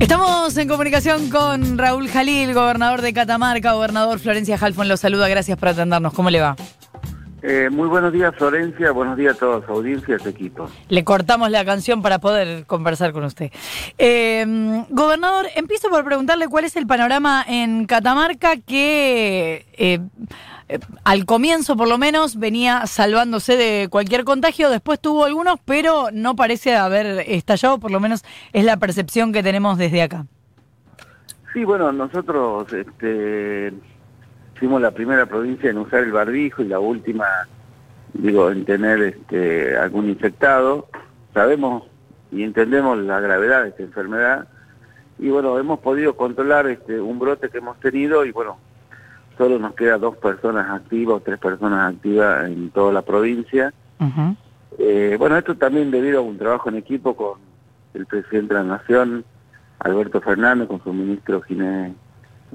Estamos en comunicación con Raúl Jalil, gobernador de Catamarca. Gobernador Florencia Halfon lo saluda. Gracias por atendernos. ¿Cómo le va? Eh, muy buenos días, Florencia. Buenos días a toda su audiencia y a equipo. Le cortamos la canción para poder conversar con usted. Eh, gobernador, empiezo por preguntarle cuál es el panorama en Catamarca que eh, eh, al comienzo por lo menos venía salvándose de cualquier contagio, después tuvo algunos, pero no parece haber estallado, por lo menos es la percepción que tenemos desde acá. Sí, bueno, nosotros este, fuimos la primera provincia en usar el barbijo y la última, digo, en tener este, algún infectado. Sabemos y entendemos la gravedad de esta enfermedad y bueno, hemos podido controlar este, un brote que hemos tenido y bueno, solo nos queda dos personas activas o tres personas activas en toda la provincia. eh, bueno, esto también debido a un trabajo en equipo con el presidente de la Nación, Alberto Fernández, con su ministro Ginés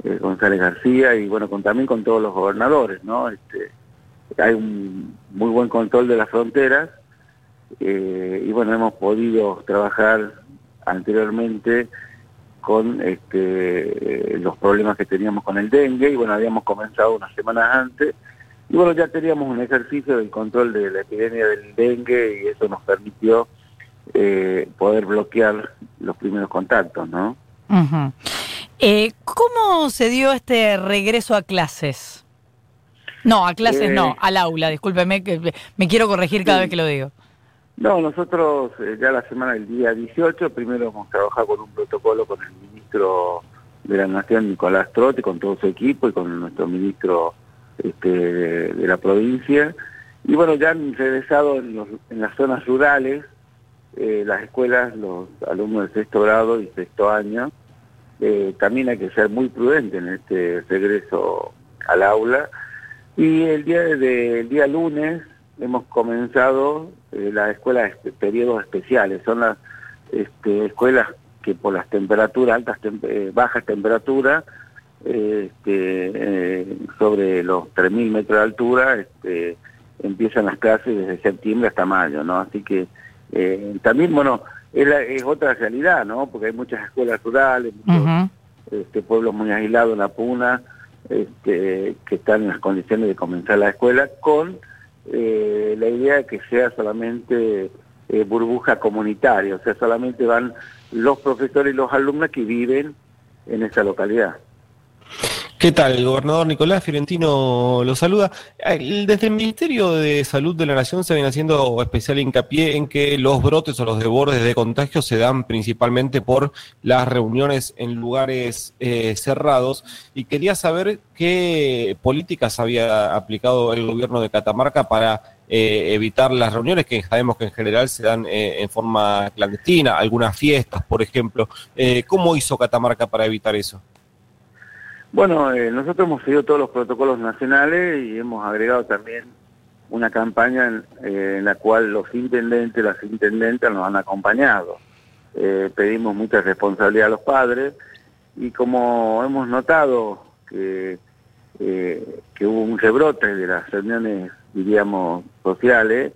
eh, González García y bueno, con, también con todos los gobernadores, ¿no? Este, hay un muy buen control de las fronteras eh, y bueno, hemos podido trabajar anteriormente con este, los problemas que teníamos con el dengue y bueno, habíamos comenzado unas semanas antes y bueno, ya teníamos un ejercicio del control de la epidemia del dengue y eso nos permitió eh, poder bloquear los primeros contactos, ¿no? Uh eh, ¿Cómo se dio este regreso a clases? No, a clases no, eh, al aula, discúlpeme, que me quiero corregir cada vez que lo digo. No, nosotros eh, ya la semana del día 18, primero hemos trabajado con un protocolo con el ministro de la Nación, Nicolás Trote, con todo su equipo y con nuestro ministro este, de, la provincia. Y bueno, ya han regresado en, las zonas rurales, eh, las escuelas, los alumnos de sexto grado y sexto año. Eh, también hay que ser muy prudente en este regreso al aula. Y el día, de, el día lunes hemos comenzado eh, las escuelas de periodos especiales. Son las este, escuelas que por las temperaturas, altas eh, bajas temperaturas, este, eh, sobre los 3.000 metros de altura, este, empiezan las clases desde septiembre hasta mayo, ¿no? Así que también, bueno, es, otra realidad, ¿no? Porque hay muchas escuelas rurales, muchos este, pueblos muy aislados en la puna, este, que están en las condiciones de comenzar la escuela con eh, la idea de que sea solamente eh, burbuja comunitaria, o sea, solamente van los profesores y los alumnos que viven en esa localidad. ¿Qué tal? El gobernador Nicolás Fiorentino lo saluda. Desde el Ministerio de Salud de la Nación se viene haciendo especial hincapié en que los brotes o los desbordes de contagio se dan principalmente por las reuniones en lugares eh, cerrados y quería saber qué políticas había aplicado el gobierno de Catamarca para eh, evitar las reuniones que sabemos que en general se dan eh, en forma clandestina, algunas fiestas, por ejemplo. ¿Cómo hizo Catamarca para evitar eso? Bueno, eh, nosotros hemos seguido todos los protocolos nacionales y hemos agregado también una campaña en, eh, la cual los intendentes, las intendentes nos han acompañado. Eh, pedimos mucha responsabilidad a los padres y como hemos notado que, que hubo un rebrote de las reuniones, diríamos, sociales,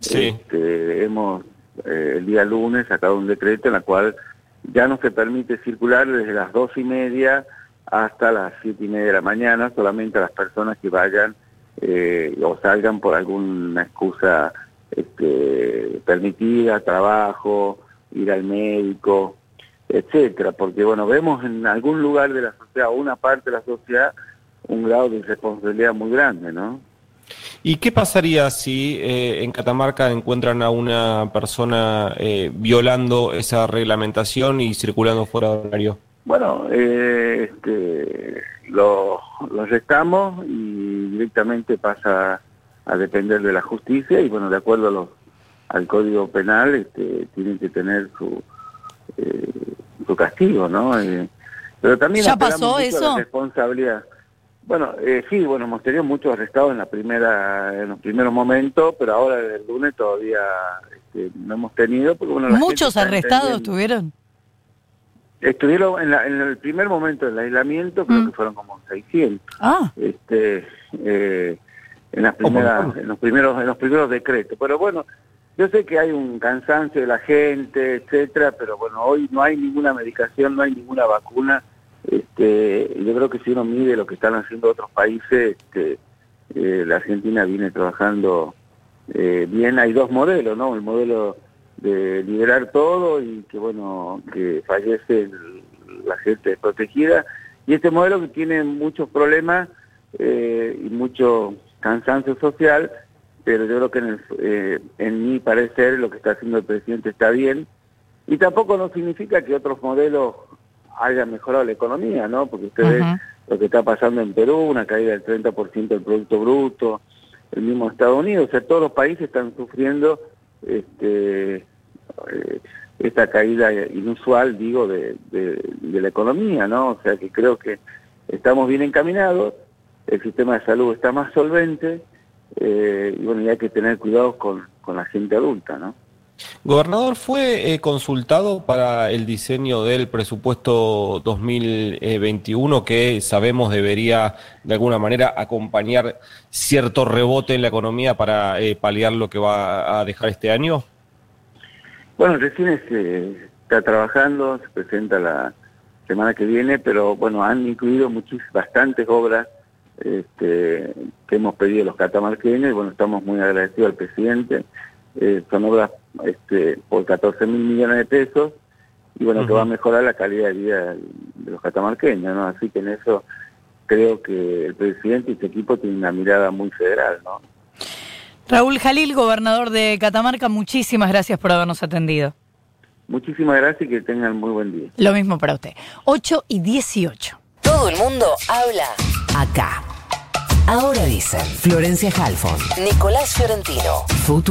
este, hemos el día lunes sacado un decreto en la cual ya no se permite circular desde las dos y media hasta las siete y media de la mañana, solamente a las personas que vayan eh, o salgan por alguna excusa este, permitida, trabajo, ir al médico, etcétera, porque bueno, vemos en algún lugar de la sociedad, una parte de la sociedad, un grado de irresponsabilidad muy grande, ¿no? ¿Y qué pasaría si eh, en Catamarca encuentran a una persona eh, violando esa reglamentación y circulando fuera de horario? Bueno, eh, este, lo, lo arrestamos y directamente pasa a depender de la justicia y bueno, de acuerdo a los, al Código Penal, este, tienen que tener su, eh, su castigo, ¿no? Eh, pero también ¿Ya pasó eso? responsabilidad. Bueno, eh, sí, bueno, hemos tenido muchos arrestados en la primera, en los primeros momentos, pero ahora el lunes todavía este, no hemos tenido. Porque, bueno, ¿Muchos arrestados tuvieron? Estuvieron en, en, el primer momento del aislamiento, creo mm. que fueron como 600. Ah. Este, eh, en las primeras, en los primeros, en los primeros decretos. Pero bueno, yo sé que hay un cansancio de la gente, etcétera, pero bueno, hoy no hay ninguna medicación, no hay ninguna vacuna. Este, yo creo que si uno mide lo que están haciendo otros países, este, eh, la Argentina viene trabajando eh, bien. Hay dos modelos, ¿no? El modelo de liberar todo y que, bueno, que fallece la gente protegida. Y este modelo que tiene muchos problemas eh, y mucho cansancio social, pero yo creo que en, eh, en mi parecer lo que está haciendo el presidente está bien. Y tampoco no significa que otros modelos hayan mejorado la economía, ¿no? Porque usted ve lo que está pasando en Perú, una caída del 30% del Producto Bruto, el mismo Estados Unidos, o sea, todos los países están sufriendo este, eh, esta caída inusual, digo, de, de, la economía, ¿no? O sea, que creo que estamos bien encaminados, el sistema de salud está más solvente, eh, y bueno, y hay que tener cuidado con, con la gente adulta, ¿no? Gobernador, ¿fue eh, consultado para el diseño del presupuesto 2021 que sabemos debería de alguna manera acompañar cierto rebote en la economía para eh, paliar lo que va a dejar este año? Bueno, recién se está trabajando, se presenta la semana que viene, pero bueno, han incluido muchísimas, bastantes obras este, que hemos pedido los catamarqueños y bueno, estamos muy agradecidos al presidente. Eh, son obras este, por 14 mil millones de pesos y bueno, que va a mejorar la calidad de vida de los catamarqueños, ¿no? Así que en eso creo que el presidente y su equipo tienen una mirada muy federal, ¿no? Raúl Jalil, gobernador de Catamarca, muchísimas gracias por habernos atendido. Muchísimas gracias y que tengan muy buen día. Lo mismo para usted. 8 y 18. Todo el mundo habla acá. Ahora dicen Florencia Halfon, Nicolás Fiorentino, Futuro.